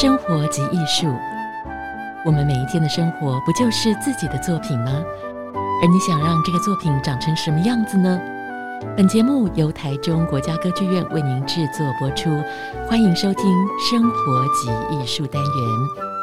生活即艺术，我们每一天的生活不就是自己的作品吗？而你想让这个作品长成什么样子呢？本节目由台中国家歌剧院为您制作播出，欢迎收听《生活即艺术》单元。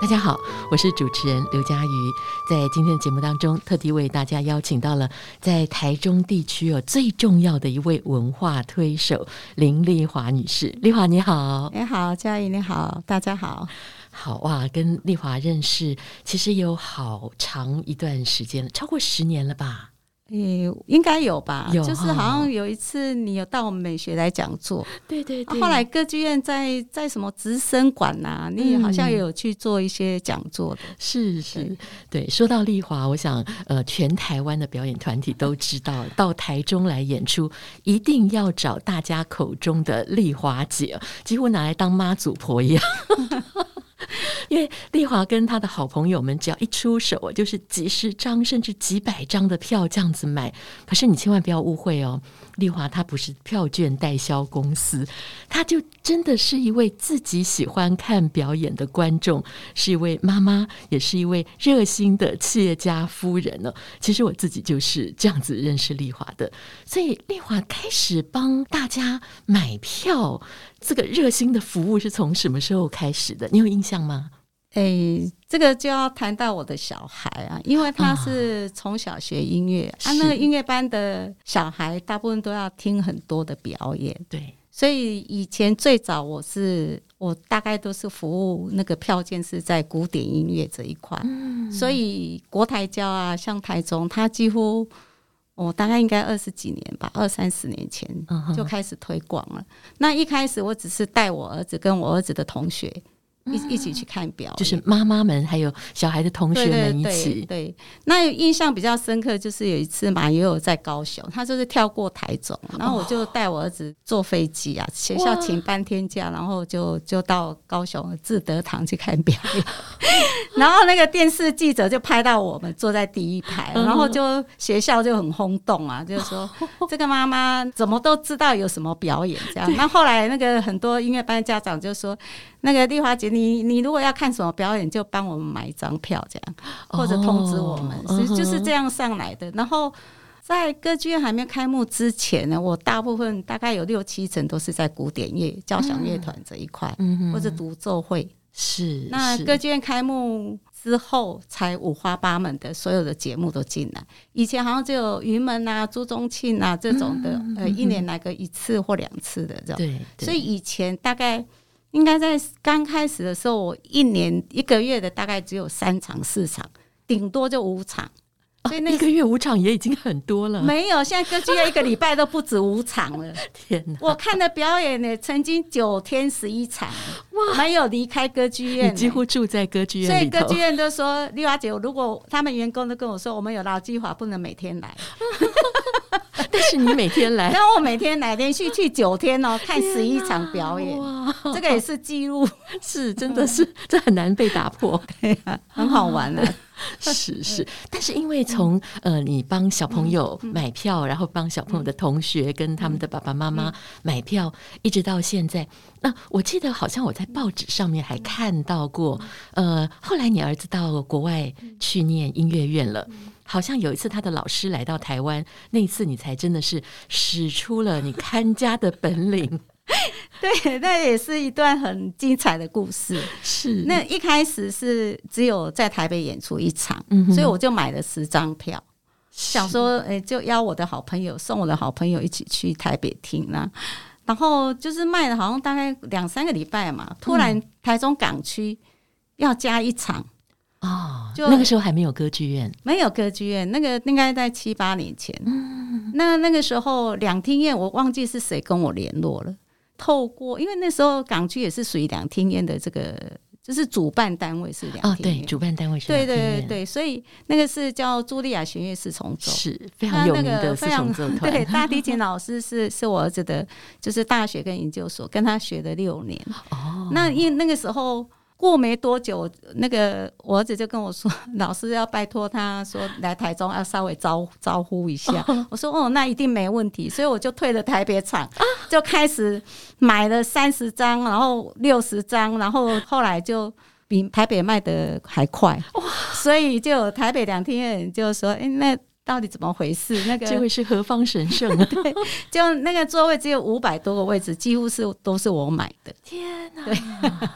大家好，我是主持人刘佳瑜，在今天的节目当中，特地为大家邀请到了在台中地区哦最重要的一位文化推手林丽华女士。丽华你好，你好，佳瑜你好，大家好，好哇，跟丽华认识其实有好长一段时间了，超过十年了吧？诶，应该有吧？有，就是好像有一次你有到我们美学来讲座，对对对。后来歌剧院在在什么直升馆呐、啊，你也好像也有去做一些讲座的。是是，对。说到丽华，我想呃，全台湾的表演团体都知道，到台中来演出，一定要找大家口中的丽华姐，几乎拿来当妈祖婆一样。因为丽华跟他的好朋友们，只要一出手，就是几十张甚至几百张的票这样子买。可是你千万不要误会哦，丽华她不是票券代销公司，她就真的是一位自己喜欢看表演的观众，是一位妈妈，也是一位热心的企业家夫人呢。其实我自己就是这样子认识丽华的，所以丽华开始帮大家买票。这个热心的服务是从什么时候开始的？你有印象吗？诶，这个就要谈到我的小孩啊，因为他是从小学音乐，啊，那个音乐班的小孩大部分都要听很多的表演，对，所以以前最早我是我大概都是服务那个票件是在古典音乐这一块，嗯，所以国台交啊，像台中，他几乎。我大概应该二十几年吧，二三十年前就开始推广了。那一开始我只是带我儿子跟我儿子的同学。一一起去看表演，就是妈妈们还有小孩的同学们一起。对，对，对，那印象比较深刻，就是有一次马也有在高雄，他就是跳过台中，然后我就带我儿子坐飞机啊，学校请半天假，然后就就到高雄志德堂去看表演。然后那个电视记者就拍到我们坐在第一排，然后就学校就很轰动啊，就是说 这个妈妈怎么都知道有什么表演这样。那后来那个很多音乐班家长就说。那个丽华姐，你你如果要看什么表演，就帮我们买一张票，这样或者通知我们，其实就是这样上来的。然后在歌剧院还没开幕之前呢，我大部分大概有六七成都是在古典乐、交响乐团这一块，或者独奏会。是那歌剧院开幕之后，才五花八门的所有的节目都进来。以前好像只有云门啊、朱宗庆啊这种的，呃，一年来个一次或两次的这种。对，所以以前大概。应该在刚开始的时候，我一年一个月的大概只有三场四场，顶多就五场。所以那个、一个月五场也已经很多了。没有，现在歌剧院一个礼拜都不止五场了。天哪！我看的表演呢，曾经九天十一场，哇，没有离开歌剧院。你几乎住在歌剧院，所以歌剧院都说丽华姐，如果他们员工都跟我说，我们有劳基法，不能每天来。但是你每天来，然后我每天来，连续去九天哦，看十一场表演，哇，这个也是记录，是真的是这很难被打破，对啊，很好玩的，是是。但是因为从呃，你帮小朋友买票，然后帮小朋友的同学跟他们的爸爸妈妈买票，一直到现在，那我记得好像我在报纸上面还看到过，呃，后来你儿子到国外去念音乐院了。好像有一次他的老师来到台湾，那一次你才真的是使出了你看家的本领。对，那也是一段很精彩的故事。是，那一开始是只有在台北演出一场，嗯、所以我就买了十张票，想说，哎，就邀我的好朋友，送我的好朋友一起去台北听啦。然后就是卖了好像大概两三个礼拜嘛，突然台中港区要加一场。哦，就那个时候还没有歌剧院，没有歌剧院，那个应该在七八年前。嗯，那那个时候两厅院，我忘记是谁跟我联络了。透过，因为那时候港区也是属于两厅院的这个，就是主办单位是两厅院。哦，对，主办单位是两厅院。对对对对，所以那个是叫茱莉亚弦乐四重奏，是非常有名的四重奏团。对，大提琴老师是是我儿子的，就是大学跟研究所跟他学了六年。哦，那因为那个时候。过没多久，那个我儿子就跟我说，老师要拜托他说来台中要稍微招招呼一下。我说哦，那一定没问题。所以我就退了台北场，就开始买了三十张，然后六十张，然后后来就比台北卖的还快。所以就有台北两厅院就说，哎，那到底怎么回事？那个这位是何方神圣啊？对，就那个座位只有五百多个位置，几乎是都是我买的。天哪！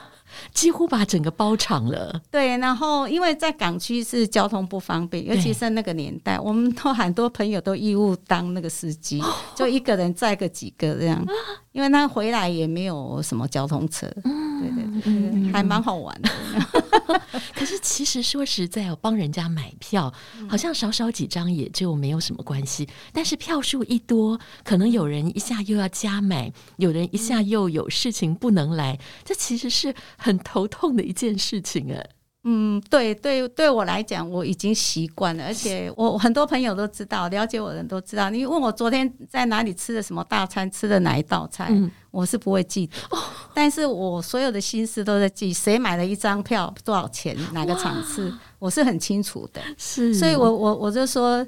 对。几乎把整个包场了。对，然后因为在港区是交通不方便，尤其是那个年代，我们都很多朋友都义务当那个司机，就一个人载个几个这样。因为他回来也没有什么交通车，嗯、对对对，嗯、还蛮好玩的。可是其实说实在哦，帮人家买票，好像少少几张也就没有什么关系。但是票数一多，可能有人一下又要加买，有人一下又有事情不能来，这其实是很头痛的一件事情哎。嗯，对对，对我来讲，我已经习惯了，而且我很多朋友都知道，了解我的人都知道。你问我昨天在哪里吃的什么大餐，吃的哪一道菜，嗯、我是不会记得。哦、但是我所有的心思都在记，谁买了一张票，多少钱，哪个场次，我是很清楚的。是，所以我我我就说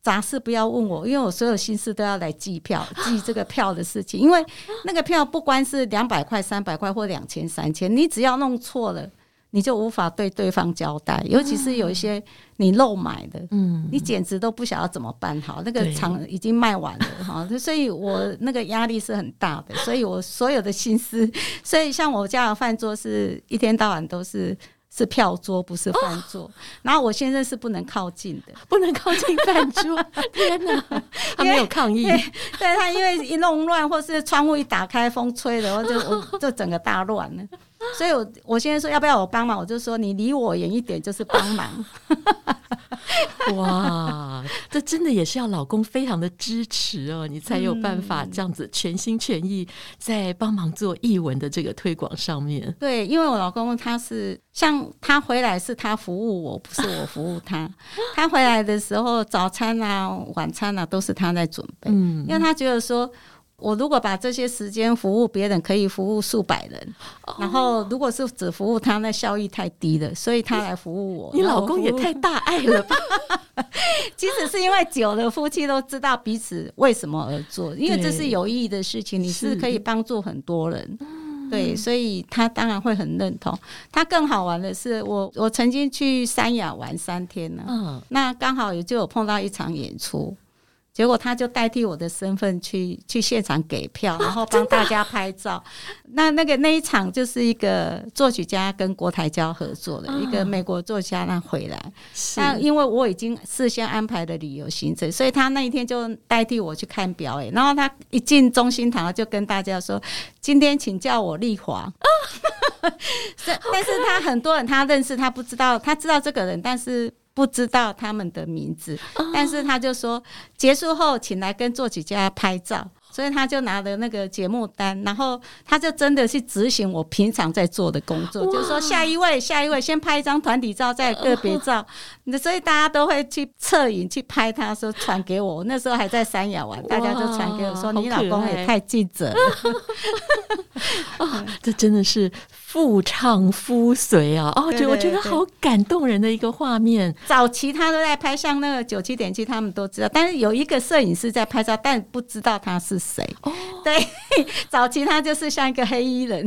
杂事不要问我，因为我所有心思都要来记票，记这个票的事情。因为那个票不光是两百块、三百块或两千、三千，你只要弄错了。你就无法对对方交代，尤其是有一些你漏买的，嗯，你简直都不晓得怎么办好。那个场已经卖完了哈，所以我那个压力是很大的，所以我所有的心思，所以像我家的饭桌是一天到晚都是是票桌，不是饭桌。哦、然后我先生是不能靠近的，不能靠近饭桌。天哪，他没有抗议，对他因为一弄乱，或是窗户一打开，风吹的，我就我就整个大乱了。所以我，我我现在说要不要我帮忙，我就说你离我远一点就是帮忙。哇，这真的也是要老公非常的支持哦，你才有办法这样子全心全意在帮忙做译文的这个推广上面。对，因为我老公他是像他回来是他服务我，不是我服务他。他回来的时候，早餐啊、晚餐啊都是他在准备，嗯，因为他觉得说。我如果把这些时间服务别人，可以服务数百人。然后，如果是只服务他，那效益太低了，所以他来服务我。你老公也太大爱了吧？其实是因为久了，夫妻都知道彼此为什么而做，因为这是有意义的事情，你是可以帮助很多人。对，所以他当然会很认同。他更好玩的是，我我曾经去三亚玩三天呢。嗯，那刚好也就有碰到一场演出。结果他就代替我的身份去去现场给票，然后帮大家拍照。那那个那一场就是一个作曲家跟国台交合作的一个美国作家，那回来。那因为我已经事先安排的旅游行程，所以他那一天就代替我去看表演。然后他一进中心堂就跟大家说：“今天请叫我丽华。”但是他很多人他认识他不知道，他知道这个人，但是。不知道他们的名字，但是他就说结束后请来跟作曲家拍照，所以他就拿了那个节目单，然后他就真的去执行我平常在做的工作，就是说下一位，下一位先拍一张团体照，再个别照，那所以大家都会去侧影去拍他，说传给我。那时候还在三亚玩，大家就传给我说你老公也太记者了，这真的是。夫唱夫随啊！哦，就我觉得好感动人的一个画面。早期他都在拍，像那个九七点七，他们都知道。但是有一个摄影师在拍照，但不知道他是谁。哦，对，早期他就是像一个黑衣人，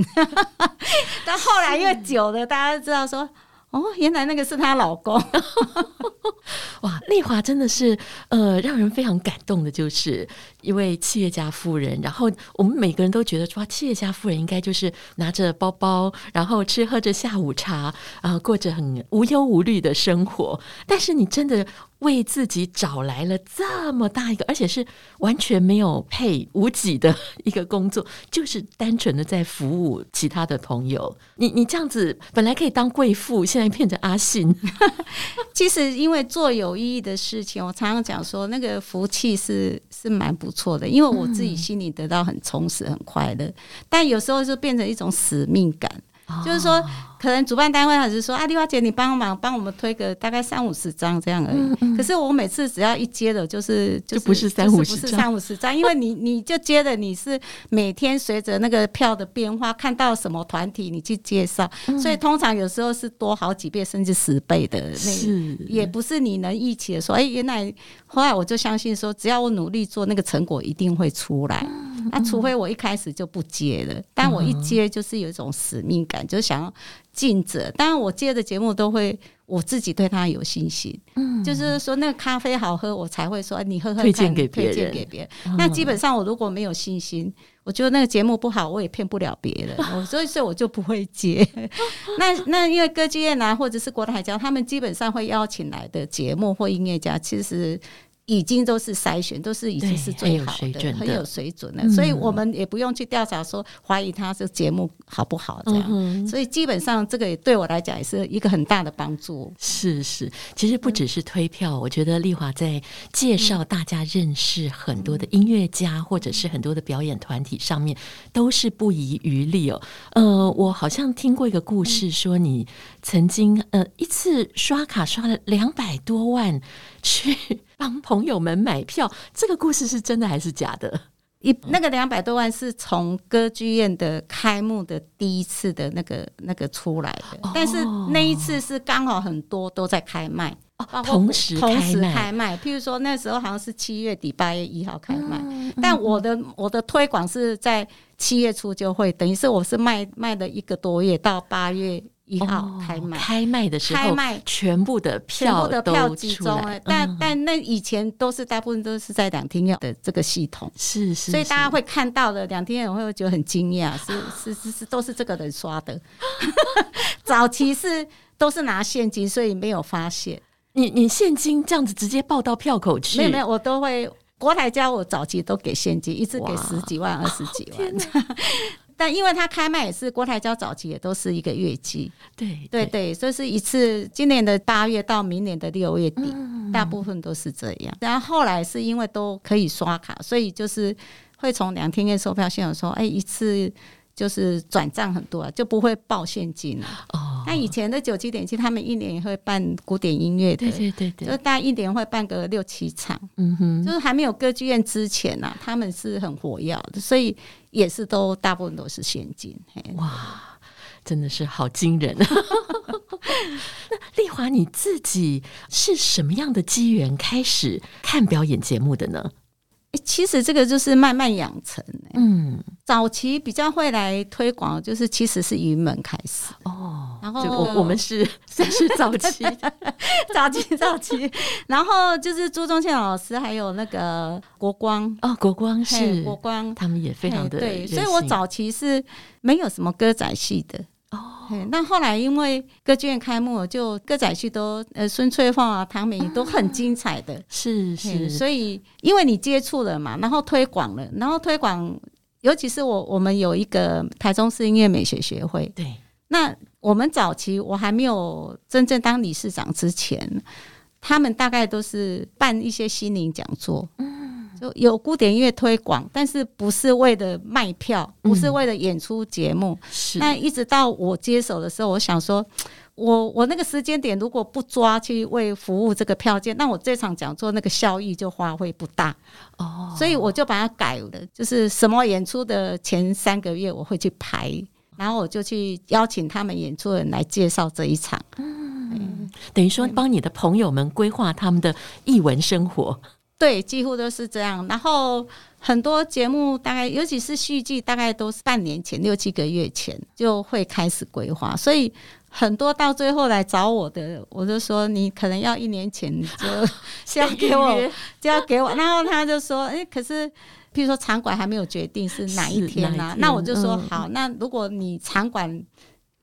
但后来因为久了，大家都知道说。哦，原来那个是她老公，哇！丽华真的是呃，让人非常感动的，就是一位企业家夫人。然后我们每个人都觉得说，企业家夫人应该就是拿着包包，然后吃喝着下午茶，啊、呃，过着很无忧无虑的生活。但是你真的。为自己找来了这么大一个，而且是完全没有配无己的一个工作，就是单纯的在服务其他的朋友。你你这样子本来可以当贵妇，现在变成阿信。其实因为做有意义的事情，我常常讲说那个福气是是蛮不错的，因为我自己心里得到很充实、很快乐。但有时候就变成一种使命感。哦、就是说。可能主办单位还是说啊，丽华姐，你帮忙帮我们推个大概三五十张这样而已。嗯嗯、可是我每次只要一接的，就是就是就不是三五十张，不是三五十张，因为你你就接的你是每天随着那个票的变化，看到什么团体你去介绍，嗯、所以通常有时候是多好几倍甚至十倍的那，是。也不是你能预期的说，哎，原来后来我就相信说，只要我努力做，那个成果一定会出来。那、除非我一开始就不接了，但我一接就是有一种使命感，就是想要。尽责，当然我接的节目都会，我自己对他有信心。嗯，就是说那个咖啡好喝，我才会说你喝喝看，推荐给别人。推荐给别人。嗯、那基本上我如果没有信心，我觉得那个节目不好，我也骗不了别人，我所以所以我就不会接。那那因为歌剧院啊，或者是国台交，他们基本上会邀请来的节目或音乐家，其实。已经都是筛选，都是已经是最好的，很有水准的，所以我们也不用去调查说怀疑他这节目好不好这样。所以基本上这个也对我来讲也是一个很大的帮助。是是，其实不只是推票，我觉得丽华在介绍大家认识很多的音乐家或者是很多的表演团体上面都是不遗余力哦。呃，我好像听过一个故事，说你曾经呃一次刷卡刷了两百多万去。帮朋友们买票，这个故事是真的还是假的？一那个两百多万是从歌剧院的开幕的第一次的那个那个出来的，哦、但是那一次是刚好很多都在开卖，哦、同时同时开卖。譬如说那时候好像是七月底八月一号开卖，嗯、但我的我的推广是在七月初就会，等于是我是卖卖了一个多月到八月。一号开卖，开卖的时候，开卖全部的票都集中了。但但那以前都是大部分都是在两厅院的这个系统，是是，所以大家会看到的两厅院会觉得很惊讶，是是是是都是这个人刷的。早期是都是拿现金，所以没有发现。你你现金这样子直接报到票口去？没有没有，我都会国台交我早期都给现金，一次给十几万、二十几万。但因为他开卖也是郭台交早期也都是一个月季，对对对，所以是一次今年的八月到明年的六月底，嗯、大部分都是这样。然后后来是因为都可以刷卡，所以就是会从两天院售票系统说，哎，一次。就是转账很多，就不会报现金了。哦，那以前的九七点七，他们一年也会办古典音乐的，对对对对，就大概一年会办个六七场。嗯哼，就是还没有歌剧院之前呢、啊，他们是很活跃的，所以也是都大部分都是现金。哇，真的是好惊人！那丽华，你自己是什么样的机缘开始看表演节目的呢？其实这个就是慢慢养成。嗯，早期比较会来推广，就是其实是云门开始哦。然后我我们是 算是早期，早期早期。然后就是朱宗宪老师，还有那个国光哦，国光是国光，他们也非常的对。所以我早期是没有什么歌仔戏的。哦，那后来因为歌剧院开幕，就歌仔戏都呃孙翠凤啊、唐美云都很精彩的，是是，所以因为你接触了嘛，然后推广了，然后推广，尤其是我我们有一个台中市音乐美学学会，对，那我们早期我还没有真正当理事长之前，他们大概都是办一些心灵讲座，嗯。就有古典音乐推广，但是不是为了卖票，不是为了演出节目。嗯、是。那一直到我接手的时候，我想说，我我那个时间点如果不抓去为服务这个票价，那我这场讲座那个效益就发挥不大。哦。所以我就把它改了，就是什么演出的前三个月我会去排，然后我就去邀请他们演出人来介绍这一场。嗯。嗯，等于说帮你的朋友们规划他们的艺文生活。对，几乎都是这样。然后很多节目大概，尤其是戏剧，大概都是半年前、六七个月前就会开始规划。所以很多到最后来找我的，我就说你可能要一年前就 先给我，就要给我。然后他就说：“哎，可是，譬如说场馆还没有决定是哪一天呢、啊？”那我就说：“好，那如果你场馆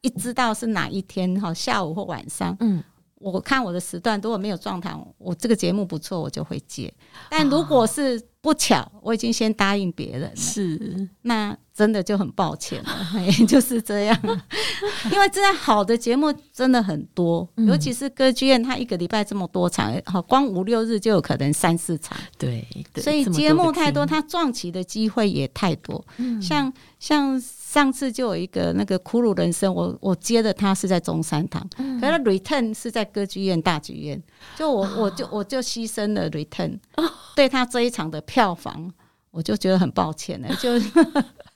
一知道是哪一天，哈，下午或晚上，嗯。”我看我的时段，如果没有状态，我这个节目不错，我就会接。但如果是不巧，我已经先答应别人了。是，那真的就很抱歉了，就是这样。因为真的好的节目真的很多，嗯、尤其是歌剧院，它一个礼拜这么多场，好，光五六日就有可能三四场。对，对所以节目太多，它撞期的机会也太多。嗯、像像上次就有一个那个《苦鲁人生》我，我我接的他是在中山堂，嗯、可是 Return 是在歌剧院大剧院，就我、哦、我就我就牺牲了 Return。对他这一场的票房，我就觉得很抱歉了。就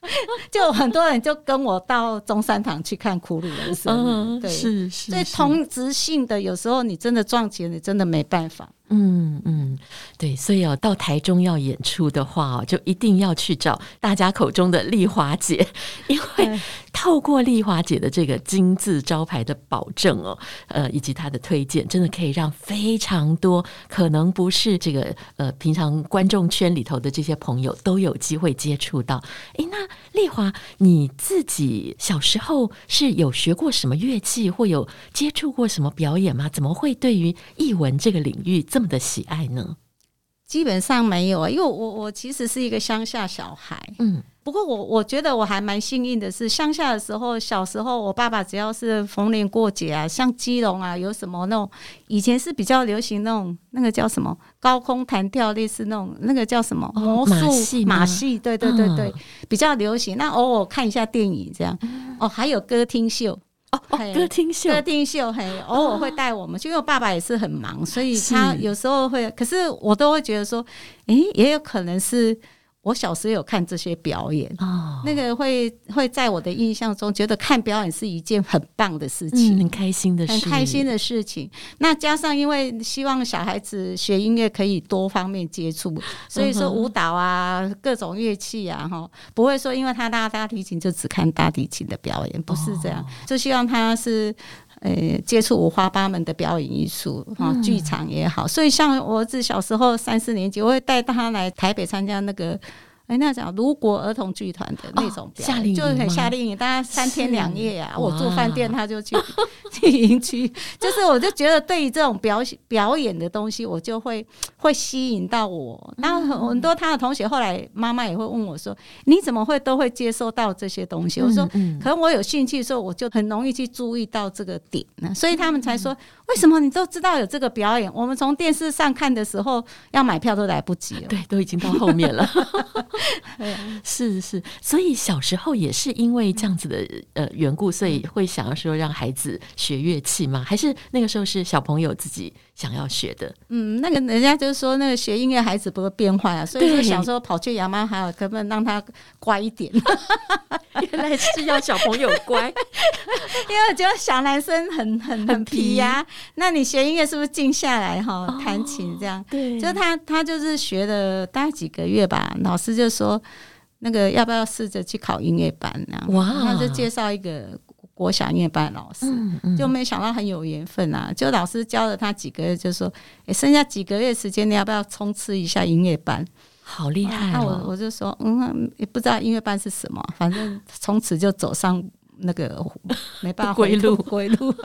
就很多人就跟我到中山堂去看《苦鲁人生》，嗯，对，是是。所以同质性的，有时候你真的撞钱，你真的没办法。嗯嗯，对，所以哦，到台中要演出的话哦，就一定要去找大家口中的丽华姐，因为透过丽华姐的这个金字招牌的保证哦，呃，以及她的推荐，真的可以让非常多可能不是这个呃平常观众圈里头的这些朋友都有机会接触到。诶，那丽华你自己小时候是有学过什么乐器，或有接触过什么表演吗？怎么会对于艺文这个领域这么的喜爱呢？基本上没有啊，因为我我其实是一个乡下小孩，嗯，不过我我觉得我还蛮幸运的是，乡下的时候，小时候我爸爸只要是逢年过节啊，像基隆啊，有什么那种以前是比较流行那种那个叫什么高空弹跳，类似那种那个叫什么？魔术马戏，马戏，对对对对，嗯、比较流行。那偶尔看一下电影这样，哦，还有歌厅秀。哦哦，歌厅秀，歌厅秀，嘿，偶尔会带我们就，因为我爸爸也是很忙，所以他有时候会，可是我都会觉得说，诶，也有可能是。我小时候有看这些表演，哦、那个会会在我的印象中觉得看表演是一件很棒的事情，嗯、很开心的事，很开心的事情。那加上因为希望小孩子学音乐可以多方面接触，所以说舞蹈啊，嗯、各种乐器啊，哈，不会说因为他拉大提琴就只看大提琴的表演，不是这样，哦、就希望他是。呃，接触五花八门的表演艺术啊，剧场也好，所以像我儿子小时候三四年级，我会带他来台北参加那个。哎，那叫卢国儿童剧团的那种表演，夏令营，就是很夏令营，大家三天两夜啊。我住饭店，他就去 去营区。就是我就觉得，对于这种表表演的东西，我就会会吸引到我。那很多他的同学后来妈妈也会问我说：“你怎么会都会接收到这些东西？”我说：“可能我有兴趣的时候，我就很容易去注意到这个点呢。”所以他们才说：“为什么你都知道有这个表演？我们从电视上看的时候，要买票都来不及了。”对，都已经到后面了。是是，所以小时候也是因为这样子的呃缘故，所以会想要说让孩子学乐器吗？还是那个时候是小朋友自己想要学的？嗯，那个人家就是说那个学音乐孩子不会变坏啊，所以就想说跑去雅马哈，可不可以让他乖一点？原来是要小朋友乖，因为我觉得小男生很很很皮呀、啊。那你学音乐是不是静下来哈，弹琴这样？对，就他他就是学了大概几个月吧，老师就说那个要不要试着去考音乐班呢？哇，他就介绍一个国小音乐班的老师，就没想到很有缘分啊！就老师教了他几个月，就说哎，剩下几个月时间，你要不要冲刺一下音乐班？好厉害、哦！那我我就说，嗯，也不知道音乐班是什么，反正从此就走上那个 没办法归路归路。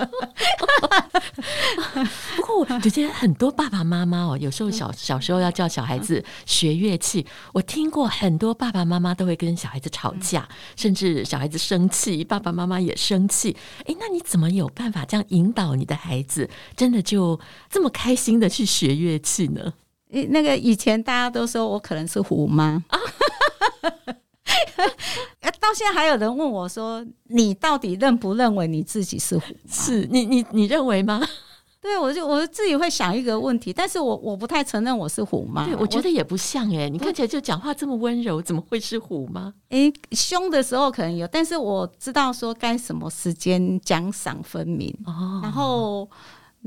不过我觉得很多爸爸妈妈哦，有时候小小时候要叫小孩子学乐器，我听过很多爸爸妈妈都会跟小孩子吵架，甚至小孩子生气，爸爸妈妈也生气。哎，那你怎么有办法这样引导你的孩子，真的就这么开心的去学乐器呢？那个以前大家都说我可能是虎妈，到现在还有人问我说：“你到底认不认为你自己是虎妈？”是你你你认为吗？对，我就我自己会想一个问题，但是我我不太承认我是虎妈。对，我觉得也不像哎、欸，你看起来就讲话这么温柔，怎么会是虎妈？哎，凶的时候可能有，但是我知道说该什么时间奖赏分明，哦、然后。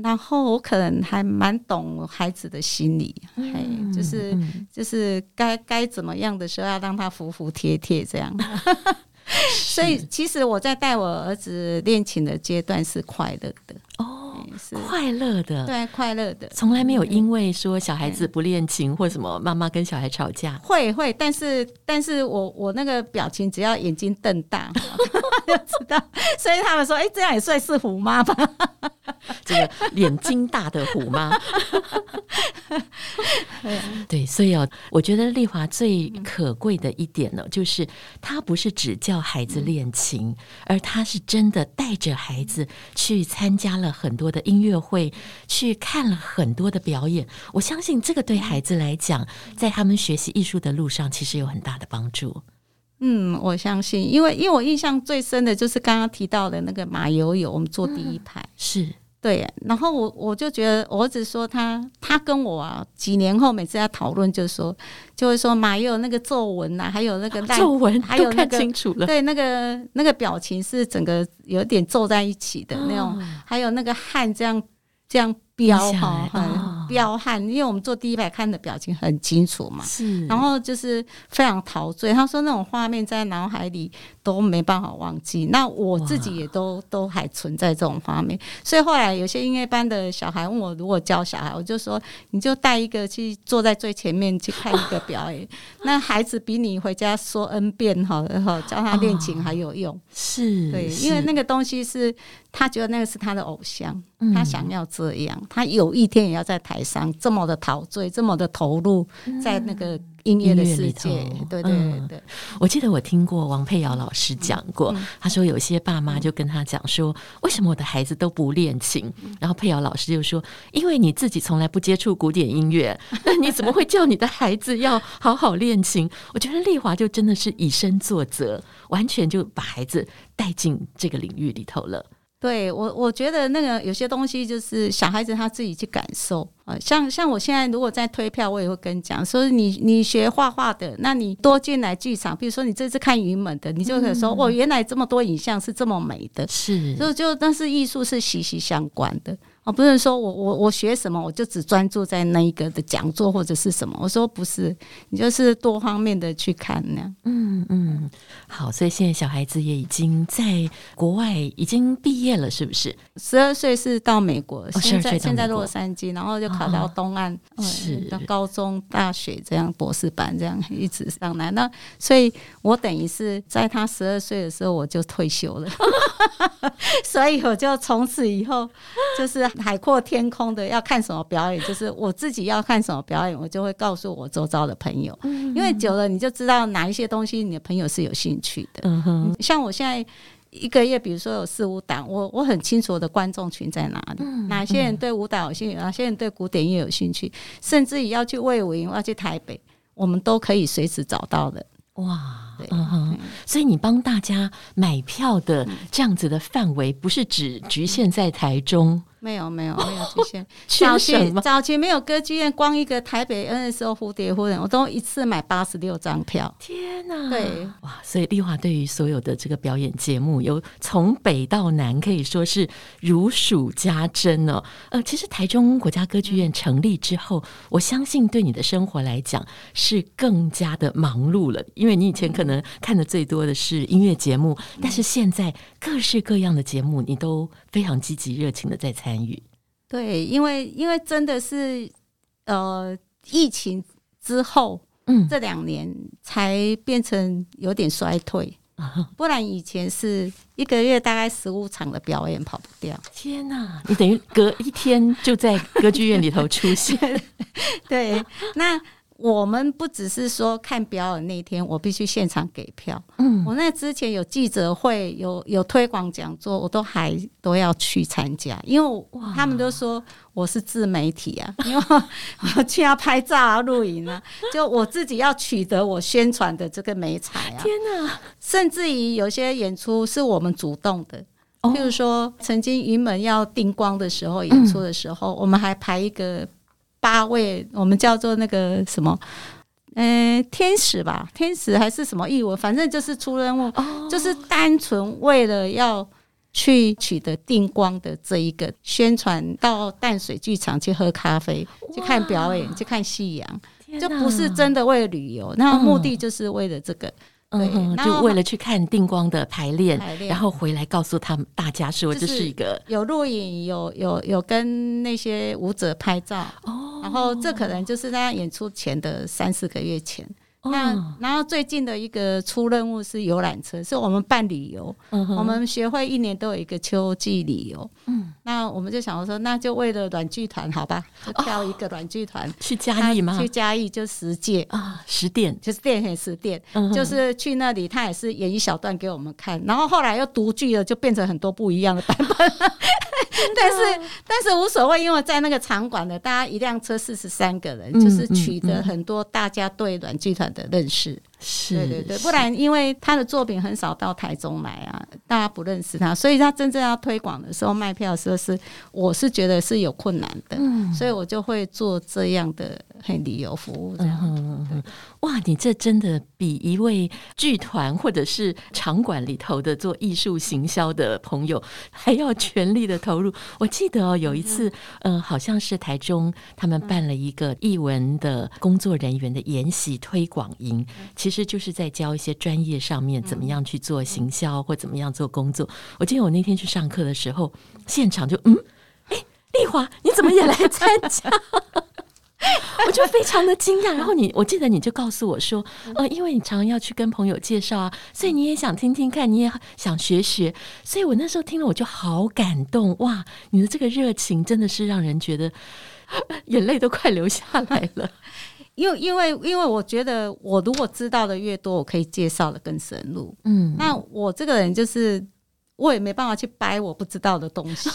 然后我可能还蛮懂孩子的心理，嗯、嘿，就是、嗯、就是该该怎么样的时候要让他服服帖帖这样。所以其实我在带我儿子练琴的阶段是快乐的。哦，是。快乐的，对，快乐的，从来没有因为说小孩子不练琴或什么，妈妈跟小孩吵架，会会，但是但是我我那个表情只要眼睛瞪大就知道，所以他们说，哎，这样也算是虎妈吧。这个眼睛大的虎妈。对，所以哦，我觉得丽华最可贵的一点呢，就是她不是只教孩子练琴，而她是真的带着孩子去参加了很多的音乐会，去看了很多的表演。我相信这个对孩子来讲，在他们学习艺术的路上，其实有很大的帮助。嗯，我相信，因为因为我印象最深的就是刚刚提到的那个马友友，我们坐第一排，嗯、是。对，然后我我就觉得，我儿子说他他跟我啊，几年后每次在讨论，就是说就会说马有那个皱纹呐，还有那个皱纹，还有那个清楚了，对，那个那个表情是整个有点皱在一起的那种，还有那个汗这样这样飙哈，很彪悍，因为我们坐第一排看的表情很清楚嘛，是，然后就是非常陶醉。他说那种画面在脑海里。都没办法忘记，那我自己也都都还存在这种画面，所以后来有些音乐班的小孩问我，如果教小孩，我就说你就带一个去坐在最前面去看一个表演，那孩子比你回家说 N 遍哈，然后教他练琴还有用，是对，因为那个东西是他觉得那个是他的偶像，他想要这样，他有一天也要在台上这么的陶醉，这么的投入在那个。音乐的世界，对对对，对。我记得我听过王佩瑶老师讲过，他说有些爸妈就跟他讲说，为什么我的孩子都不练琴？然后佩瑶老师就说，因为你自己从来不接触古典音乐，那你怎么会叫你的孩子要好好练琴？我觉得丽华就真的是以身作则，完全就把孩子带进这个领域里头了。对我，我觉得那个有些东西就是小孩子他自己去感受啊。像像我现在如果在推票，我也会跟你讲，说你你学画画的，那你多进来剧场，比如说你这次看云门的，你就可以说，哦，原来这么多影像是这么美的，是，就就但是艺术是息息相关的。我不是说我我我学什么我就只专注在那一个的讲座或者是什么，我说不是，你就是多方面的去看那样。嗯嗯，好，所以现在小孩子也已经在国外已经毕业了，是不是？十二岁是到美国，哦、现在现在洛杉矶，然后就考到东岸，哦、是到高中、大学这样博士班这样一直上来。那所以我等于是在他十二岁的时候我就退休了，所以我就从此以后就是。海阔天空的要看什么表演，就是我自己要看什么表演，我就会告诉我周遭的朋友，因为久了你就知道哪一些东西你的朋友是有兴趣的。嗯哼，像我现在一个月，比如说有四五档，我我很清楚我的观众群在哪里，哪些人对舞蹈有兴趣，哪些人对古典音乐有兴趣，甚至于要去魏武营，要去台北，我们都可以随时找到的。哇，嗯哼，所以你帮大家买票的这样子的范围，不是只局限在台中。没有没有没有局限，早期早期没有歌剧院，光一个台北 NSO 蝴蝶夫人，我都一次买八十六张票。天哪！对哇，所以丽华对于所有的这个表演节目，有从北到南可以说是如数家珍哦。呃，其实台中国家歌剧院成立之后，我相信对你的生活来讲是更加的忙碌了，因为你以前可能看的最多的是音乐节目，但是现在各式各样的节目你都非常积极热情的在参与，对，因为因为真的是呃疫情之后，嗯，这两年才变成有点衰退，嗯，不然以前是一个月大概十五场的表演跑不掉。天哪，你等于隔一天就在歌剧院里头出现，对，那。我们不只是说看表演那天，我必须现场给票。嗯，我那之前有记者会，有有推广讲座，我都还都要去参加，因为他们都说我是自媒体啊，因为我去要拍照啊、录影啊，就我自己要取得我宣传的这个美彩啊。天哪！甚至于有些演出是我们主动的，譬如说曾经云门要定光的时候，演出的时候，我们还排一个。八位，我们叫做那个什么，嗯、呃，天使吧，天使还是什么艺文，反正就是出任务，哦、就是单纯为了要去取得定光的这一个宣传，到淡水剧场去喝咖啡，去看表演，去看夕阳，就不是真的为了旅游，那目的就是为了这个。嗯，就为了去看定光的排练，然后回来告诉他们大家说这是一个有录影，有有有跟那些舞者拍照。哦，然后这可能就是在演出前的三四个月前，那然后最近的一个出任务是游览车，是我们办旅游，嗯、我们学会一年都有一个秋季旅游。嗯，那我们就想说，那就为了软剧团，好吧，就挑一个软剧团。去嘉义吗？去嘉义就十届。啊，十店。就是店很十店，嗯、就是去那里，他也是演一小段给我们看，然后后来又独剧了，就变成很多不一样的版本。但是但是无所谓，因为在那个场馆的，大家一辆车四十三个人，嗯、就是取得很多大家对软剧团的认识。是，对对对，不然因为他的作品很少到台中来啊，大家不认识他，所以他真正要推广的时候，卖票的时候是，我是觉得是有困难的，嗯，所以我就会做这样的很旅游服务这样。嗯嗯哇，你这真的比一位剧团或者是场馆里头的做艺术行销的朋友还要全力的投入。我记得哦，有一次，嗯、呃，好像是台中他们办了一个艺文的工作人员的研习推广营，其实就是在教一些专业上面怎么样去做行销或怎么样做工作。我记得我那天去上课的时候，现场就嗯，哎，丽华，你怎么也来参加？我就非常的惊讶。然后你，我记得你就告诉我说，呃，因为你常常要去跟朋友介绍啊，所以你也想听听看，你也想学学。所以我那时候听了，我就好感动哇！你的这个热情真的是让人觉得 眼泪都快流下来了。因为因为因为我觉得我如果知道的越多，我可以介绍的更深入。嗯，那我这个人就是我也没办法去掰我不知道的东西。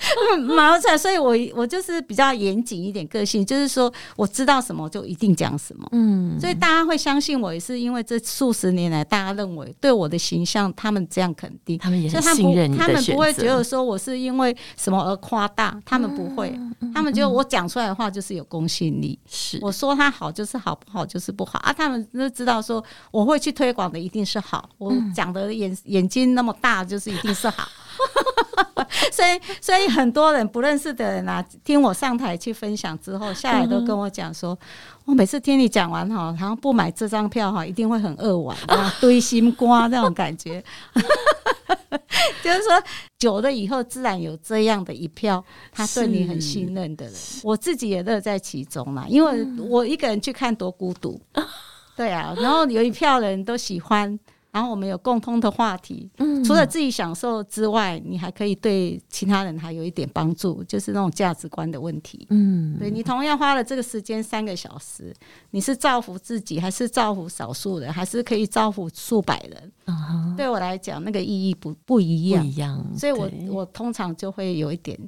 毛菜，所以我我就是比较严谨一点个性，就是说我知道什么就一定讲什么。嗯，所以大家会相信我，也是因为这数十年来大家认为对我的形象，他们这样肯定，他们也很信任。他们不会觉得说我是因为什么而夸大，他们不会，他们觉得我讲出来的话就是有公信力。是，我说他好就是好，不好就是不好啊。他们都知道说我会去推广的一定是好，我讲的眼眼睛那么大就是一定是好。所以，所以很多人不认识的人啊，听我上台去分享之后，下来都跟我讲说，我每次听你讲完哈，然后不买这张票哈，一定会很扼腕啊，堆心瓜那种感觉。就是说，久了以后，自然有这样的一票，他对你很信任的人，我自己也乐在其中嘛，因为我一个人去看多孤独。对啊，然后有一票人都喜欢。然后我们有共通的话题，嗯，除了自己享受之外，你还可以对其他人还有一点帮助，就是那种价值观的问题，嗯，对，你同样花了这个时间三个小时，你是造福自己，还是造福少数人，还是可以造福数百人？嗯，对我来讲，那个意义不不一样，不一样，所以我我通常就会有一点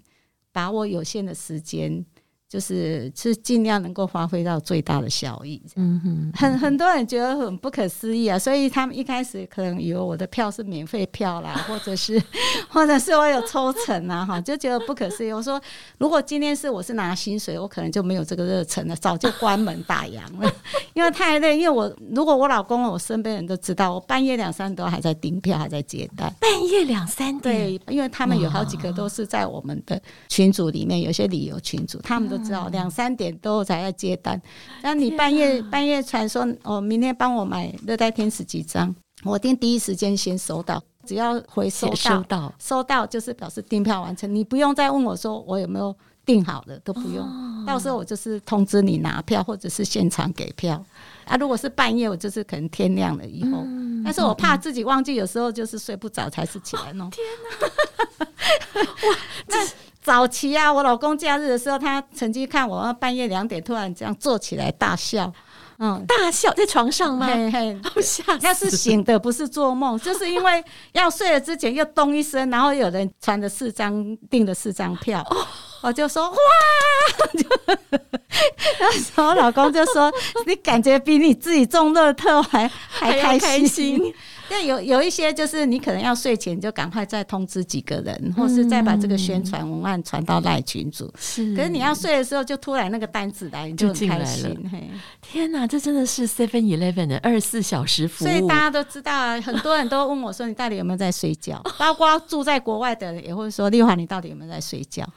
把握有限的时间。就是是尽量能够发挥到最大的效益，嗯哼，很很多人觉得很不可思议啊，所以他们一开始可能以为我的票是免费票啦，或者是 或者是我有抽成啊，哈，就觉得不可思议。我说，如果今天是我是拿薪水，我可能就没有这个热忱了，早就关门打烊了，因为太累。因为我如果我老公、我身边人都知道，我半夜两三点都还在订票，还在接待。半夜两三点，对，因为他们有好几个都是在我们的群组里面，有些旅游群组，他们都。知道两三点都才要接单，那你半夜、啊、半夜传说哦，明天帮我买热带天使几张，我一定第一时间先收到，只要回收到收到，收到就是表示订票完成，你不用再问我说我有没有订好的，都不用，哦、到时候我就是通知你拿票或者是现场给票。啊。如果是半夜，我就是可能天亮了以后，嗯、但是我怕自己忘记，有时候就是睡不着才是起来弄。哦、天哪，哇，那。早期啊，我老公假日的时候，他曾经看我半夜两点突然这样坐起来大笑，嗯，大笑在床上吗？嘿嘿，那是醒的，不是做梦，就是因为要睡了之前又咚一声，然后有人传了四张订了四张票，哦、我就说哇，那时候我老公就说，你感觉比你自己中乐透还还开心。还开心那有有一些就是你可能要睡前就赶快再通知几个人，或是再把这个宣传文案传到赖群组。是，可是你要睡的时候就突然那个单子来，你就很开心。嘿，天哪，这真的是 Seven Eleven 的二十四小时服务。所以大家都知道啊，很多人都问我说：“你到底有没有在睡觉？” 包括住在国外的人也会说：“丽华，你到底有没有在睡觉？”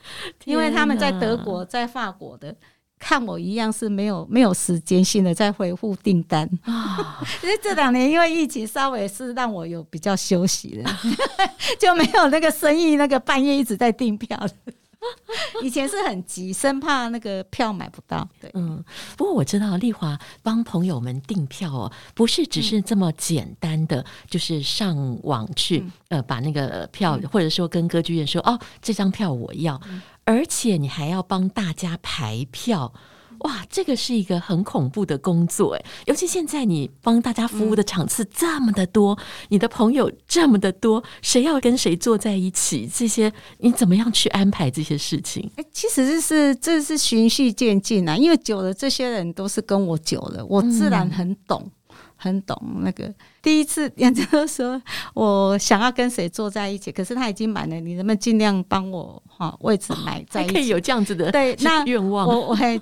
因为他们在德国、在法国的。看我一样是没有没有时间性的在回复订单。啊，因为这两年因为疫情稍微是让我有比较休息了，就没有那个生意那个半夜一直在订票 以前是很急，生怕那个票买不到。对，嗯。不过我知道丽华帮朋友们订票哦，不是只是这么简单的，嗯、就是上网去、嗯、呃把那个票，或者说跟歌剧院说哦，这张票我要，嗯、而且你还要帮大家排票。哇，这个是一个很恐怖的工作哎，尤其现在你帮大家服务的场次这么的多，嗯、你的朋友这么的多，谁要跟谁坐在一起？这些你怎么样去安排这些事情？哎，其实这是这是循序渐进啊，因为久了，这些人都是跟我久了，我自然很懂。嗯很懂那个，第一次演就说，我想要跟谁坐在一起，可是他已经满了，你能不能尽量帮我哈位置买在一起？可以有这样子的对，那愿望。我我还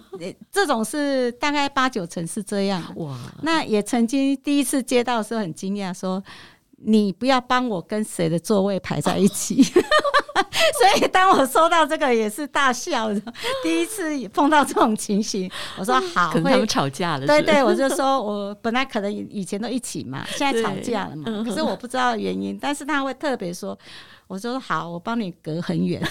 这种是大概八九成是这样。哇，那也曾经第一次接到的时候很惊讶，说你不要帮我跟谁的座位排在一起。所以当我收到这个也是大笑的，第一次碰到这种情形，我说好，可能他们吵架了。对对，我就说我本来可能以前都一起嘛，现在吵架了嘛，可是我不知道原因，但是他会特别说，我说好，我帮你隔很远，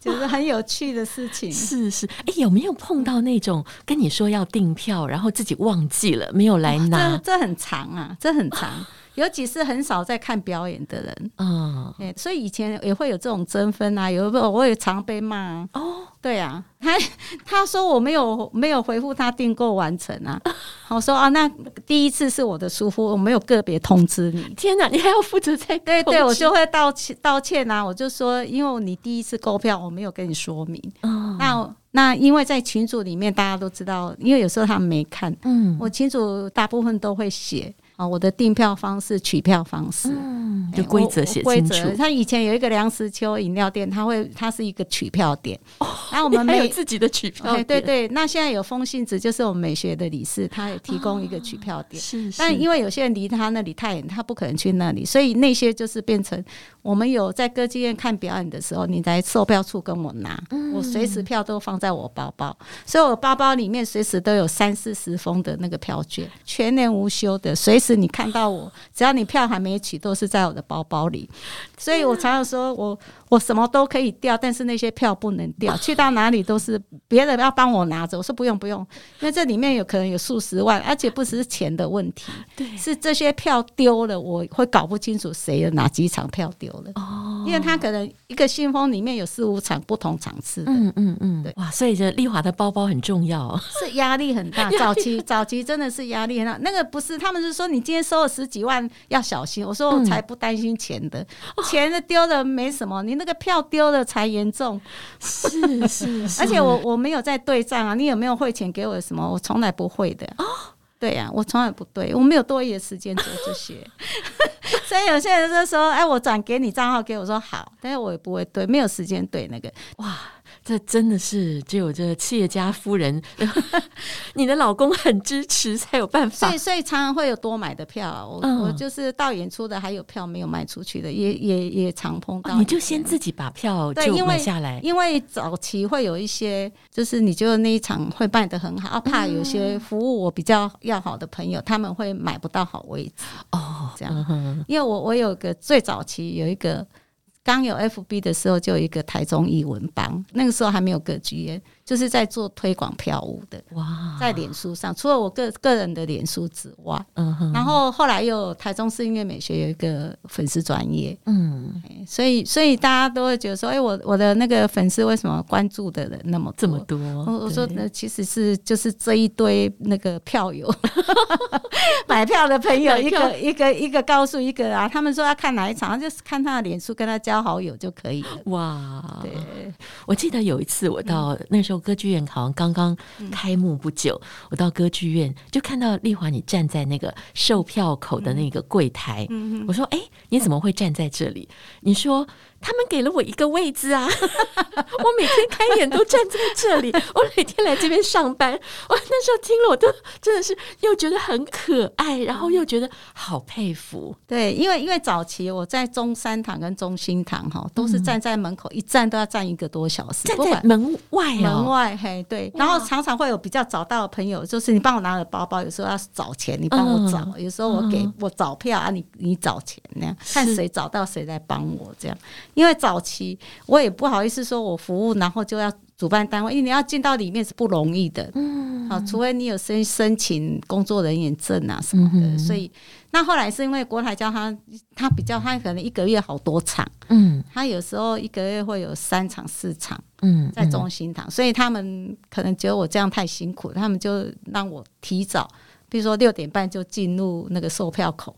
就是很有趣的事情。是是，哎，有没有碰到那种跟你说要订票，然后自己忘记了没有来拿？这这很长啊，这很长。尤其是很少在看表演的人，嗯，所以以前也会有这种争分啊，有不我也常被骂啊。哦，对啊，他 他说我没有没有回复他订购完成啊，我说啊，那第一次是我的疏忽，我没有个别通知你。天哪，你还要负责再对对，我就会道歉道歉啊，我就说因为你第一次购票，我没有跟你说明。嗯，那那因为在群组里面大家都知道，因为有时候他们没看，嗯，我群组大部分都会写。啊，我的订票方式、取票方式，嗯，就规则写清楚。他以前有一个梁实秋饮料店，他会，他是一个取票点。哦，然后我们 没有自己的取票点。对对，那现在有风信子，就是我们美学的理事，他也提供一个取票点。是，但因为有些人离他那里太远，他不可能去那里，所以那些就是变成我们有在歌剧院看表演的时候，你在售票处跟我拿，我随时票都放在我包包，所以我包包里面随时都有三四十封的那个票券，全年无休的，随时。是你看到我，只要你票还没取，都是在我的包包里，所以我常常说我我什么都可以掉，但是那些票不能掉，去到哪里都是别人要帮我拿着。我说不用不用，因为这里面有可能有数十万，而且不只是钱的问题，对，是这些票丢了，我会搞不清楚谁有哪几场票丢了哦，因为他可能一个信封里面有四五场不同场次的，嗯嗯嗯，对，哇，所以这丽华的包包很重要，是压力很大，早期早期真的是压力很大，那个不是他们是说你。你今天收了十几万，要小心。我说我才不担心钱的，嗯、钱的丢了没什么，你那个票丢了才严重。是是，是，而且我我没有在对账啊，你有没有汇钱给我什么？我从来不会的。哦，对呀、啊，我从来不对，我没有多余的时间做这些。所以有些人就说：“哎，我转给你账号给我。”我说好，但是我也不会对，没有时间对那个。哇。这真的是只有这企业家夫人，你的老公很支持才有办法。所以，所以常常会有多买的票。我、嗯、我就是到演出的，还有票没有卖出去的，也也也常碰到、哦。你就先自己把票就买下来，因为早期会有一些，就是你觉得那一场会办得很好，怕有些服务我比较要好的朋友，他们会买不到好位置哦。这样，嗯、因为我我有个最早期有一个。刚有 FB 的时候，就有一个台中艺文帮，那个时候还没有格局。就是在做推广票务的哇，在脸书上，除了我个个人的脸书之外，嗯哼，然后后来又台中市音乐美学有一个粉丝专业，嗯，所以所以大家都会觉得说，哎，我我的那个粉丝为什么关注的人那么这么多？我我说那其实是就是这一堆那个票友，买票的朋友一个一个一个告诉一个啊，他们说要看哪一场，就是看他的脸书，跟他交好友就可以了。哇，对，我记得有一次我到那时候。歌剧院好像刚刚开幕不久，嗯、我到歌剧院就看到丽华，你站在那个售票口的那个柜台。嗯、我说：“哎，你怎么会站在这里？”你说。他们给了我一个位置啊！我每天开眼都站在这里，我每天来这边上班。我那时候听了，我都真的是又觉得很可爱，然后又觉得好佩服。对，因为因为早期我在中山堂跟中心堂哈，都是站在门口，一站都要站一个多小时，站在门外啊，门外嘿，对。然后常常会有比较早到的朋友，就是你帮我拿了包包，有时候要找钱，你帮我找；有时候我给我找票啊，你你找钱那样，看谁找到谁来帮我这样。因为早期我也不好意思说我服务，然后就要主办单位，因为你要进到里面是不容易的。嗯，好，除非你有申申请工作人员证啊什么的。嗯、所以那后来是因为国台叫他他比较他可能一个月好多场，嗯，他有时候一个月会有三场四场，嗯，在中心堂，所以他们可能觉得我这样太辛苦，他们就让我提早。比如说六点半就进入那个售票口，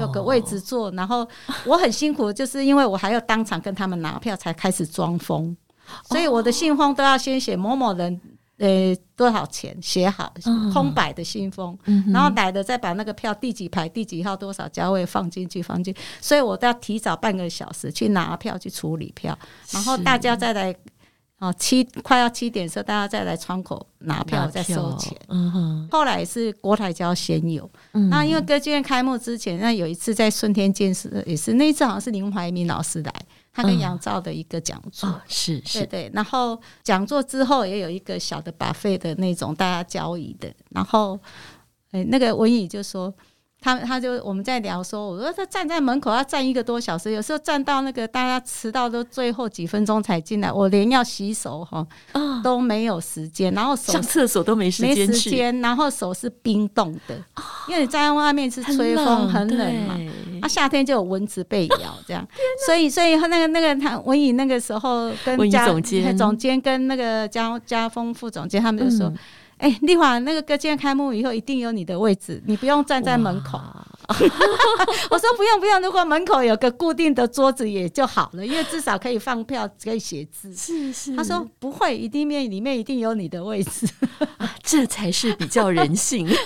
有个位置坐。然后我很辛苦，就是因为我还要当场跟他们拿票，才开始装封。所以我的信封都要先写某某人，呃，多少钱写好，空白的信封。然后来的再把那个票第几排第几号多少价位放进去放进。所以我都要提早半个小时去拿票去处理票，然后大家再来。哦，七快要七点的时候，大家再来窗口拿票再收钱。嗯哼。后来是国台交先有，嗯、那因为歌剧院开幕之前，那有一次在顺天建设也是那一次，好像是林怀民老师来，他跟杨照的一个讲座。嗯哦、是是。对对。然后讲座之后也有一个小的 buffet 的那种大家交易的，然后哎、欸，那个文宇就说。他他就我们在聊说，我说他站在门口要站一个多小时，有时候站到那个大家迟到都最后几分钟才进来，我连要洗手哈都没有时间，然后手上厕所都没时间，没时间，然后手是冰冻的，因为你站在外面是吹风很冷嘛，啊夏天就有蚊子被咬这样，所以所以他那个那个他文颖那个时候跟家总监。总监跟那个家家风副总监他们就说。嗯哎，丽华，那个歌剧院开幕以后一定有你的位置，你不用站在门口。我说不用不用，如果门口有个固定的桌子也就好了，因为至少可以放票，可以写字。是是。他说不会，一定面里面一定有你的位置，这才是比较人性。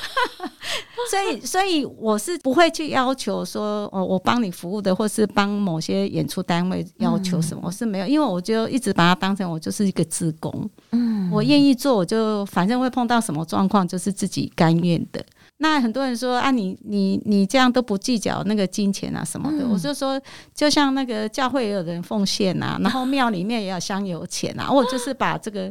所以所以我是不会去要求说，哦，我帮你服务的，或是帮某些演出单位要求什么，我是没有，因为我就一直把它当成我就是一个职工。嗯，我愿意做，我就反正会碰到什么状况，就是自己甘愿的。那很多人说啊，你你你这样都不计较那个金钱啊什么的，嗯、我就说，就像那个教会也有人奉献呐、啊，然后庙里面也有香油钱啊，我就是把这个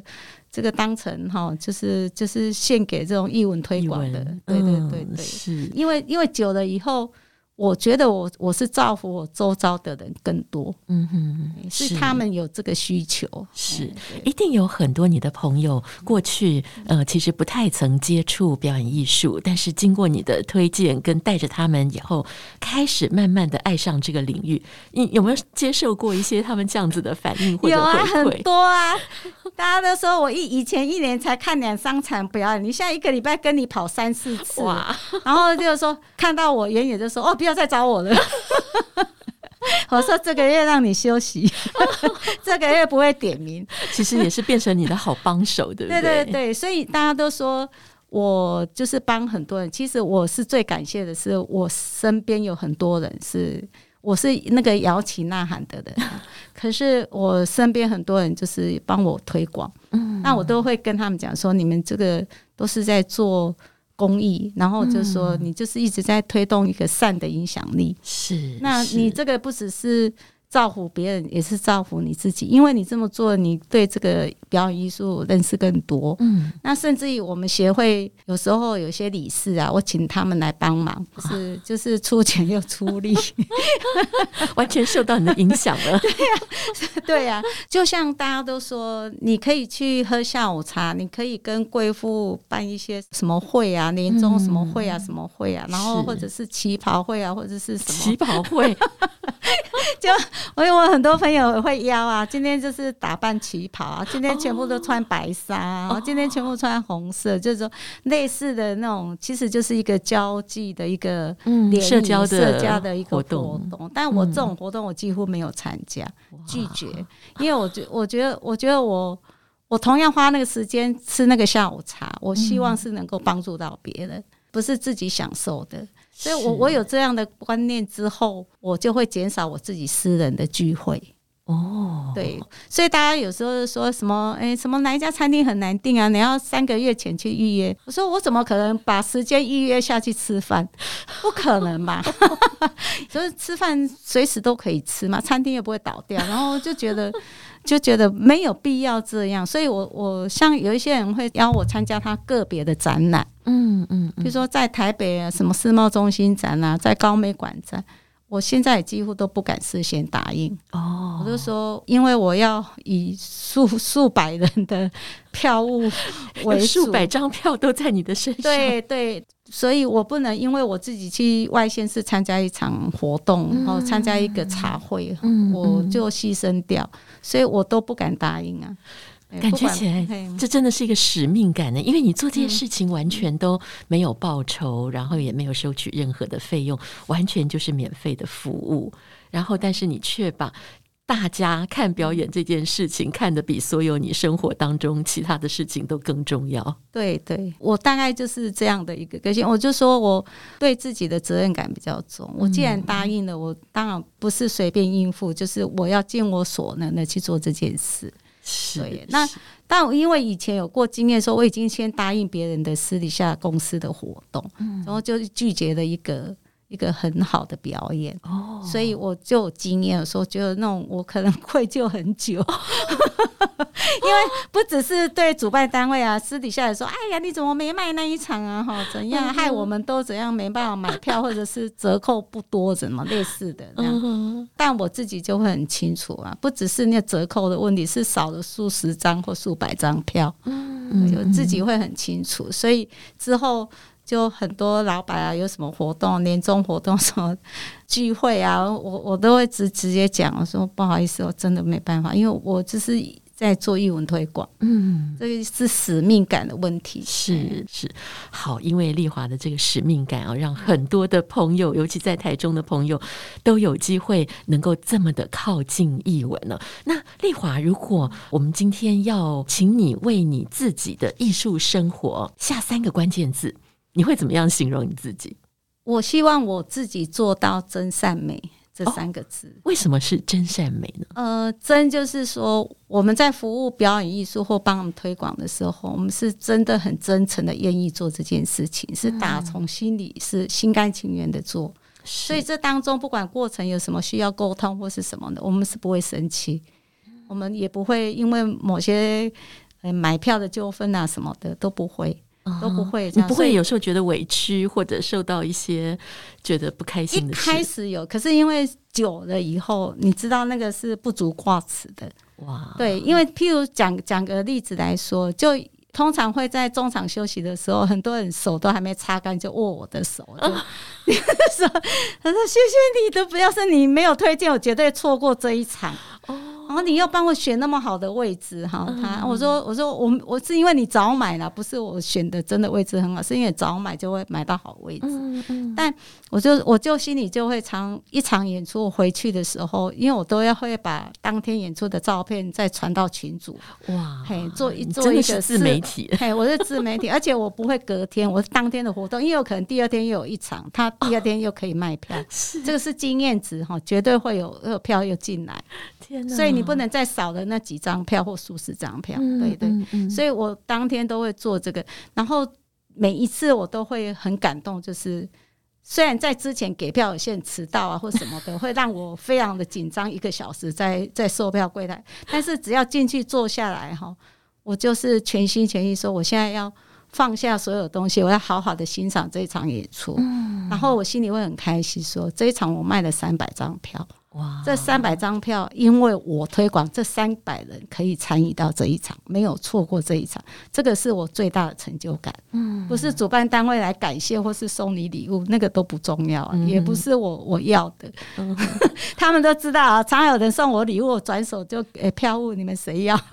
这个当成哈，就是就是献给这种译文推广的，对对对对，是因为因为久了以后。我觉得我我是造福我周遭的人更多，嗯哼，是他们有这个需求，是、嗯、一定有很多你的朋友过去呃其实不太曾接触表演艺术，但是经过你的推荐跟带着他们以后，开始慢慢的爱上这个领域。你有没有接受过一些他们这样子的反应或者回馈？有啊，很多啊，大家都说我一以前一年才看两三场表演，你现在一个礼拜跟你跑三四次，哇，然后就是说看到我远远就说哦，不要。不要再找我了，我说这个月让你休息，这个月不会点名，其实也是变成你的好帮手，对不对？对对对，所以大家都说我就是帮很多人。其实我是最感谢的是，我身边有很多人是我是那个摇旗呐喊的人，可是我身边很多人就是帮我推广，嗯，那我都会跟他们讲说，你们这个都是在做。公益，然后就说你就是一直在推动一个善的影响力。是，那你这个不只是。造福别人也是造福你自己，因为你这么做，你对这个表演艺术认识更多。嗯，那甚至于我们协会有时候有些理事啊，我请他们来帮忙，就是就是出钱又出力，完全受到你的影响了。对呀、啊，对呀、啊，就像大家都说，你可以去喝下午茶，你可以跟贵妇办一些什么会啊，年终什么会啊，什么会啊，然后或者是旗袍会啊，或者是什么旗袍会，就。我有我很多朋友会邀啊，今天就是打扮旗袍啊，今天全部都穿白纱，然后今天全部穿红色，就是说类似的那种，其实就是一个交际的一个嗯社交的社交的一个活动。但我这种活动我几乎没有参加，拒绝，因为我觉我觉得我觉得我我同样花那个时间吃那个下午茶，我希望是能够帮助到别人，不是自己享受的。所以我我有这样的观念之后，我就会减少我自己私人的聚会。哦，对，所以大家有时候说什么，哎，什么哪一家餐厅很难订啊？你要三个月前去预约。我说我怎么可能把时间预约下去吃饭？不可能吧？所以吃饭随时都可以吃嘛，餐厅又不会倒掉。然后就觉得。就觉得没有必要这样，所以我我像有一些人会邀我参加他个别的展览，嗯嗯，比如说在台北啊什么世贸中心展啊，在高美馆展，我现在几乎都不敢事先答应。哦，我就说，因为我要以数数百人的票务 为，数百张票都在你的身上，对对，所以我不能因为我自己去外县市参加一场活动，然后参加一个茶会，嗯、我就牺牲掉，所以我都不敢答应啊。感觉起来，这真的是一个使命感呢。因为你做这件事情完全都没有报酬，然后也没有收取任何的费用，完全就是免费的服务。然后，但是你却把大家看表演这件事情看得比所有你生活当中其他的事情都更重要。对对，我大概就是这样的一个个性。我就说我对自己的责任感比较重。我既然答应了，我当然不是随便应付，就是我要尽我所能的去做这件事。是，对，那但因为以前有过经验，说我已经先答应别人的私底下公司的活动，嗯，然后就拒绝了一个。一个很好的表演哦，所以我就有经验，说觉得那种我可能愧疚很久，哦、因为不只是对主办单位啊，私底下也说，哎呀，你怎么没卖那一场啊？哈，怎样害我们都怎样没办法买票，或者是折扣不多，怎么类似的那样。但我自己就会很清楚啊，不只是那折扣的问题，是少了数十张或数百张票，嗯，就自己会很清楚，所以之后。就很多老板啊，有什么活动、年终活动、什么聚会啊，我我都会直直接讲，我说不好意思，我真的没办法，因为我就是在做艺文推广，嗯，这个是使命感的问题，是是好，因为丽华的这个使命感啊，让很多的朋友，尤其在台中的朋友，都有机会能够这么的靠近艺文了。那丽华，如果我们今天要请你为你自己的艺术生活下三个关键字。你会怎么样形容你自己？我希望我自己做到真善美这三个字。哦，为什么是真善美呢？呃，真就是说我们在服务表演艺术或帮我们推广的时候，我们是真的很真诚的愿意做这件事情，是打从心里是心甘情愿的做。所以这当中不管过程有什么需要沟通或是什么的，我们是不会生气，我们也不会因为某些买票的纠纷啊什么的都不会。都不会这样，你不会有时候觉得委屈或者受到一些觉得不开心的事。一开始有，可是因为久了以后，你知道那个是不足挂齿的。哇，对，因为譬如讲讲个例子来说，就通常会在中场休息的时候，很多人手都还没擦干就握我的手，就 说他说谢谢你的，不要是你没有推荐，我绝对错过这一场。然后你又帮我选那么好的位置哈，他我说我说我我是因为你早买了，不是我选的真的位置很好，是因为早买就会买到好位置。但我就我就心里就会常一场演出我回去的时候，因为我都要会把当天演出的照片再传到群组。哇，嘿，做一做一个自媒体，嘿，我是自媒体，而且我不会隔天，我是当天的活动，因为有可能第二天又有一场，他第二天又可以卖票，这个是经验值哈，绝对会有有票又进来。天哪，所以。你不能再少了那几张票或数十张票，嗯、对对，嗯、所以我当天都会做这个，然后每一次我都会很感动，就是虽然在之前给票有些人迟到啊或什么的，会让我非常的紧张，一个小时在在售票柜台，但是只要进去坐下来哈，我就是全心全意说，我现在要放下所有东西，我要好好的欣赏这一场演出，嗯、然后我心里会很开心，说这一场我卖了三百张票。哇！这三百张票，因为我推广，这三百人可以参与到这一场，没有错过这一场，这个是我最大的成就感。嗯，不是主办单位来感谢或是送你礼物，那个都不重要，啊，嗯、也不是我我要的。嗯、他们都知道啊，常有人送我礼物，我转手就给票务，你们谁要？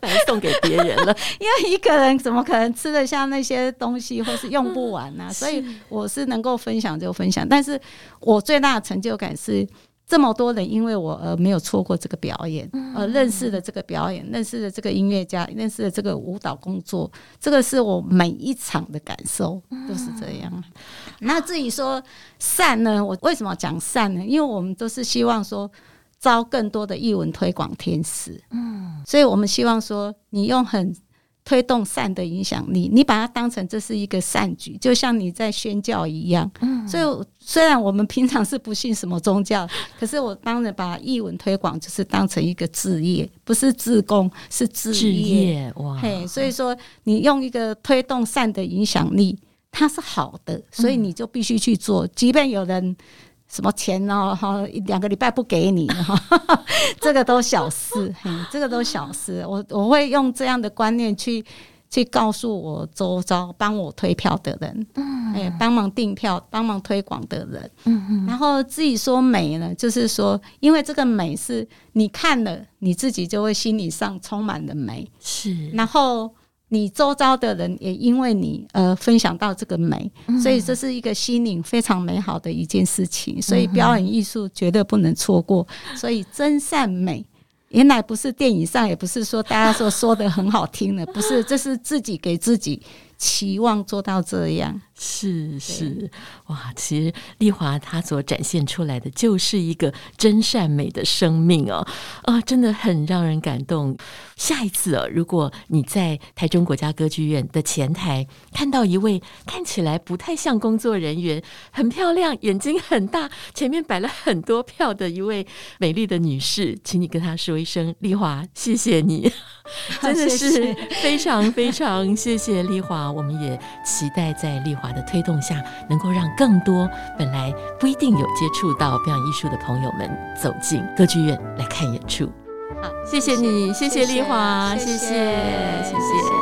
还送给别人了，因为一个人怎么可能吃得下那些东西，或是用不完呢，啊？所以我是能够分享就分享，但是我最大的成就感是。这么多人因为我而没有错过这个表演，而认识了这个表演，认识了这个音乐家，认识了这个舞蹈工作，这个是我每一场的感受都是这样。那至于说善呢？我为什么讲善呢？因为我们都是希望说招更多的艺文推广天使，嗯，所以我们希望说你用很。推动善的影响力，你把它当成这是一个善举，就像你在宣教一样。嗯，所以虽然我们平常是不信什么宗教，可是我当然把译文推广就是当成一个置业，不是自工，是置业。哇，嘿，所以说你用一个推动善的影响力，它是好的，所以你就必须去做，即便有人。什么钱哦，哈，两个礼拜不给你哈，这个都小事，这个都小事。我我会用这样的观念去去告诉我周遭帮我推票的人，嗯，哎，帮忙订票、帮忙推广的人，嗯嗯。然后自己说美呢，就是说，因为这个美是你看了，你自己就会心理上充满了美，是。然后。你周遭的人也因为你而分享到这个美，嗯、所以这是一个心灵非常美好的一件事情。所以表演艺术绝对不能错过。所以真善美，原来不是电影上，也不是说大家说说的很好听的，不是，这是自己给自己期望做到这样。是是哇，其实丽华她所展现出来的就是一个真善美的生命哦，啊，真的很让人感动。下一次哦，如果你在台中国家歌剧院的前台看到一位看起来不太像工作人员、很漂亮、眼睛很大、前面摆了很多票的一位美丽的女士，请你跟她说一声：“丽华，谢谢你。”真的是非常非常谢谢丽华，我们也期待在丽华的推动下，能够让更多本来不一定有接触到表演艺术的朋友们走进歌剧院来看演出。好，谢谢你，谢谢丽华，谢谢，谢谢。谢谢。